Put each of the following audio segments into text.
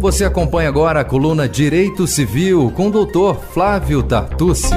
Você acompanha agora a coluna Direito Civil com o doutor Flávio Tartucci.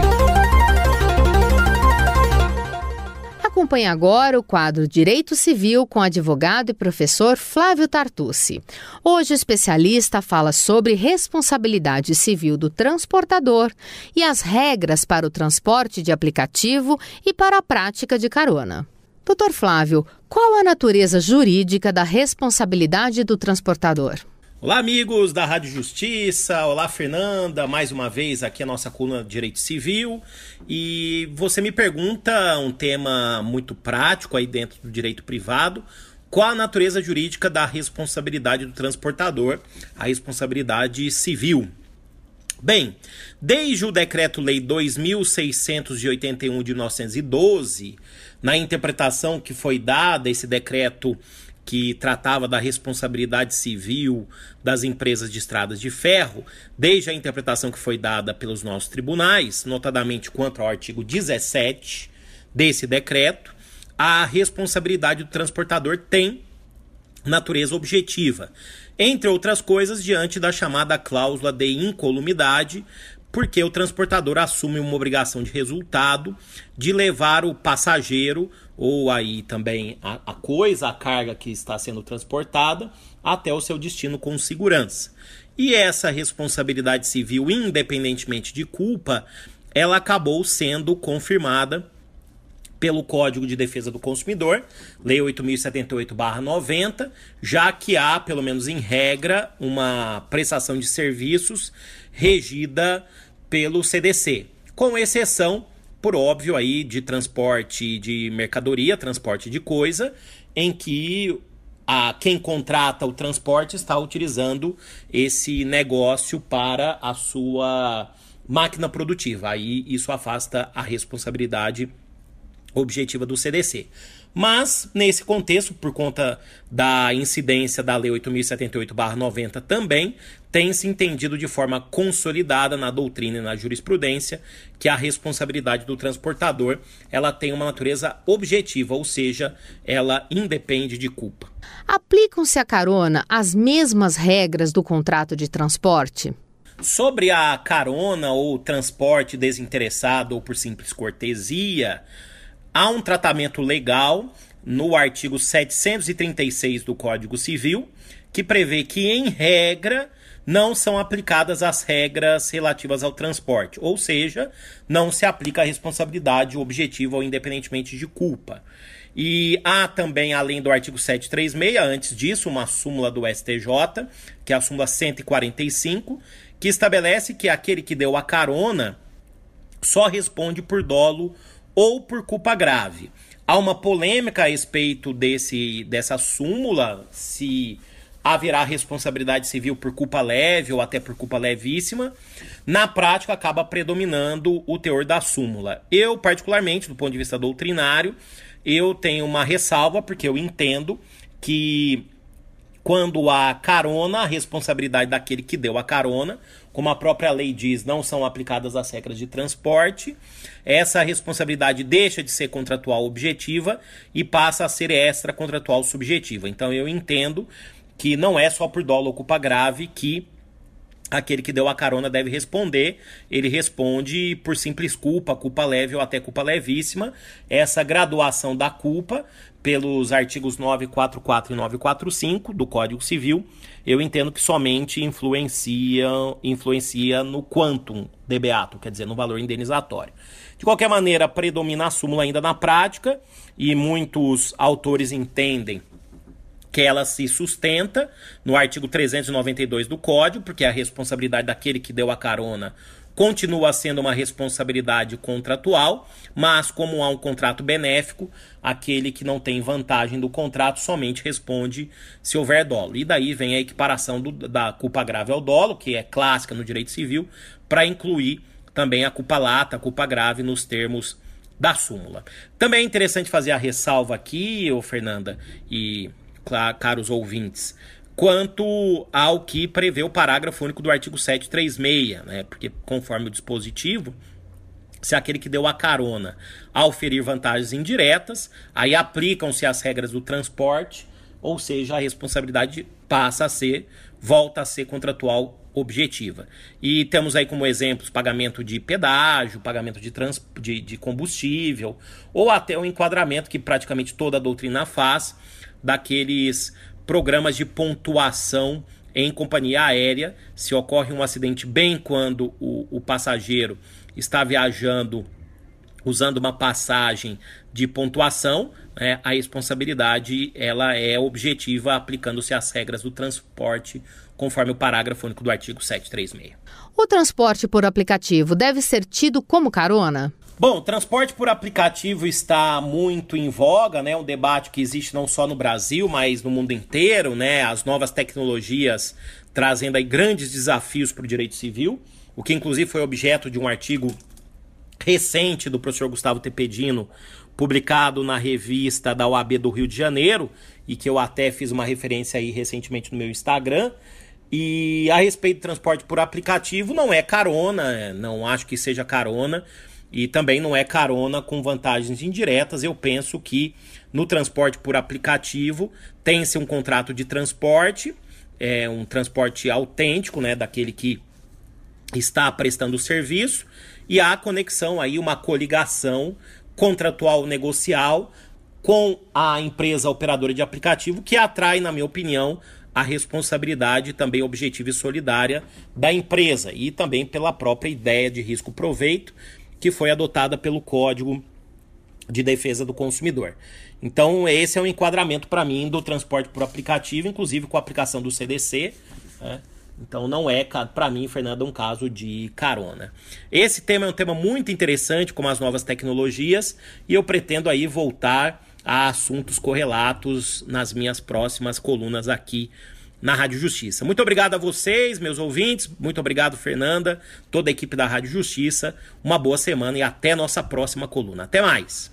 Acompanhe agora o quadro Direito Civil com advogado e professor Flávio Tartucci. Hoje o especialista fala sobre responsabilidade civil do transportador e as regras para o transporte de aplicativo e para a prática de carona. Doutor Flávio, qual a natureza jurídica da responsabilidade do transportador? Olá, amigos da Rádio Justiça. Olá, Fernanda. Mais uma vez aqui a nossa coluna de Direito Civil. E você me pergunta um tema muito prático aí dentro do direito privado. Qual a natureza jurídica da responsabilidade do transportador, a responsabilidade civil? Bem, desde o Decreto-Lei 2681 de 1912, na interpretação que foi dada esse decreto que tratava da responsabilidade civil das empresas de estradas de ferro, desde a interpretação que foi dada pelos nossos tribunais, notadamente quanto ao artigo 17 desse decreto, a responsabilidade do transportador tem natureza objetiva, entre outras coisas, diante da chamada cláusula de incolumidade, porque o transportador assume uma obrigação de resultado de levar o passageiro ou aí também a, a, coisa, a carga que está sendo transportada até o seu destino com segurança. E essa responsabilidade civil, independentemente de culpa, ela acabou sendo confirmada pelo Código de Defesa do Consumidor, Lei 8078/90, já que há, pelo menos em regra, uma prestação de serviços regida pelo CDC, com exceção, por óbvio, aí de transporte de mercadoria, transporte de coisa, em que a quem contrata o transporte está utilizando esse negócio para a sua máquina produtiva. Aí isso afasta a responsabilidade objetiva do CDC. Mas, nesse contexto, por conta da incidência da Lei 8078-90 também, tem se entendido de forma consolidada na doutrina e na jurisprudência que a responsabilidade do transportador ela tem uma natureza objetiva, ou seja, ela independe de culpa. Aplicam-se à carona as mesmas regras do contrato de transporte? Sobre a carona ou transporte desinteressado ou por simples cortesia, há um tratamento legal no artigo 736 do Código Civil que prevê que, em regra, não são aplicadas as regras relativas ao transporte, ou seja, não se aplica a responsabilidade objetiva ou independentemente de culpa. E há também, além do artigo 736, antes disso, uma súmula do STJ, que é a súmula 145, que estabelece que aquele que deu a carona só responde por dolo ou por culpa grave. Há uma polêmica a respeito desse, dessa súmula, se haverá responsabilidade civil por culpa leve ou até por culpa levíssima. Na prática, acaba predominando o teor da súmula. Eu, particularmente, do ponto de vista doutrinário, eu tenho uma ressalva, porque eu entendo que quando há carona, a responsabilidade daquele que deu a carona, como a própria lei diz, não são aplicadas as regras de transporte. Essa responsabilidade deixa de ser contratual objetiva e passa a ser extra contratual subjetiva. Então eu entendo que não é só por dolo ou culpa grave que aquele que deu a carona deve responder. Ele responde por simples culpa, culpa leve ou até culpa levíssima. Essa graduação da culpa pelos artigos 944 e 945 do Código Civil, eu entendo que somente influencia, influencia no quantum de beato, quer dizer, no valor indenizatório. De qualquer maneira, predomina a súmula ainda na prática e muitos autores entendem que ela se sustenta no artigo 392 do Código, porque a responsabilidade daquele que deu a carona continua sendo uma responsabilidade contratual, mas como há um contrato benéfico, aquele que não tem vantagem do contrato somente responde se houver dolo. E daí vem a equiparação do, da culpa grave ao dolo, que é clássica no direito civil, para incluir também a culpa lata, a culpa grave nos termos da súmula. Também é interessante fazer a ressalva aqui, ô Fernanda e caros ouvintes, quanto ao que prevê o parágrafo único do artigo 736, né? Porque conforme o dispositivo, se aquele que deu a carona ao ferir vantagens indiretas, aí aplicam-se as regras do transporte, ou seja, a responsabilidade passa a ser volta a ser contratual objetiva. E temos aí como exemplos pagamento de pedágio, pagamento de, trans, de, de combustível, ou até o enquadramento que praticamente toda a doutrina faz daqueles programas de pontuação em companhia aérea. Se ocorre um acidente bem quando o, o passageiro está viajando usando uma passagem de pontuação, né, a responsabilidade ela é objetiva aplicando-se às regras do transporte conforme o parágrafo único do artigo 736. O transporte por aplicativo deve ser tido como carona? Bom, o transporte por aplicativo está muito em voga, né? Um debate que existe não só no Brasil, mas no mundo inteiro, né? As novas tecnologias trazendo aí grandes desafios para o direito civil, o que inclusive foi objeto de um artigo recente do professor Gustavo Tepedino, publicado na revista da OAB do Rio de Janeiro, e que eu até fiz uma referência aí recentemente no meu Instagram, e a respeito do transporte por aplicativo, não é carona, não acho que seja carona, e também não é carona com vantagens indiretas. Eu penso que no transporte por aplicativo tem-se um contrato de transporte, é um transporte autêntico, né, daquele que está prestando o serviço, e há conexão aí, uma coligação contratual negocial com a empresa operadora de aplicativo, que atrai, na minha opinião, a responsabilidade também objetiva e solidária da empresa e também pela própria ideia de risco-proveito que foi adotada pelo Código de Defesa do Consumidor. Então, esse é o um enquadramento para mim do transporte por aplicativo, inclusive com a aplicação do CDC. Né? Então, não é, para mim, Fernanda, um caso de carona. Esse tema é um tema muito interessante, como as novas tecnologias, e eu pretendo aí voltar a assuntos correlatos nas minhas próximas colunas aqui na Rádio Justiça. Muito obrigado a vocês, meus ouvintes. Muito obrigado, Fernanda, toda a equipe da Rádio Justiça. Uma boa semana e até nossa próxima coluna. Até mais.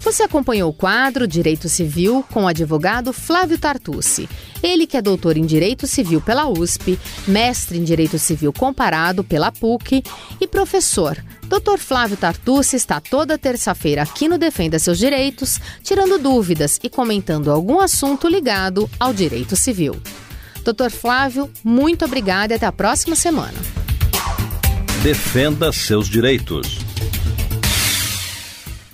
Você acompanhou o quadro Direito Civil com o advogado Flávio Tartucci. Ele que é doutor em Direito Civil pela USP, mestre em Direito Civil comparado pela PUC e professor Dr. Flávio Tartucci está toda terça-feira aqui no Defenda Seus Direitos, tirando dúvidas e comentando algum assunto ligado ao direito civil. Dr. Flávio, muito obrigada e até a próxima semana. Defenda seus direitos.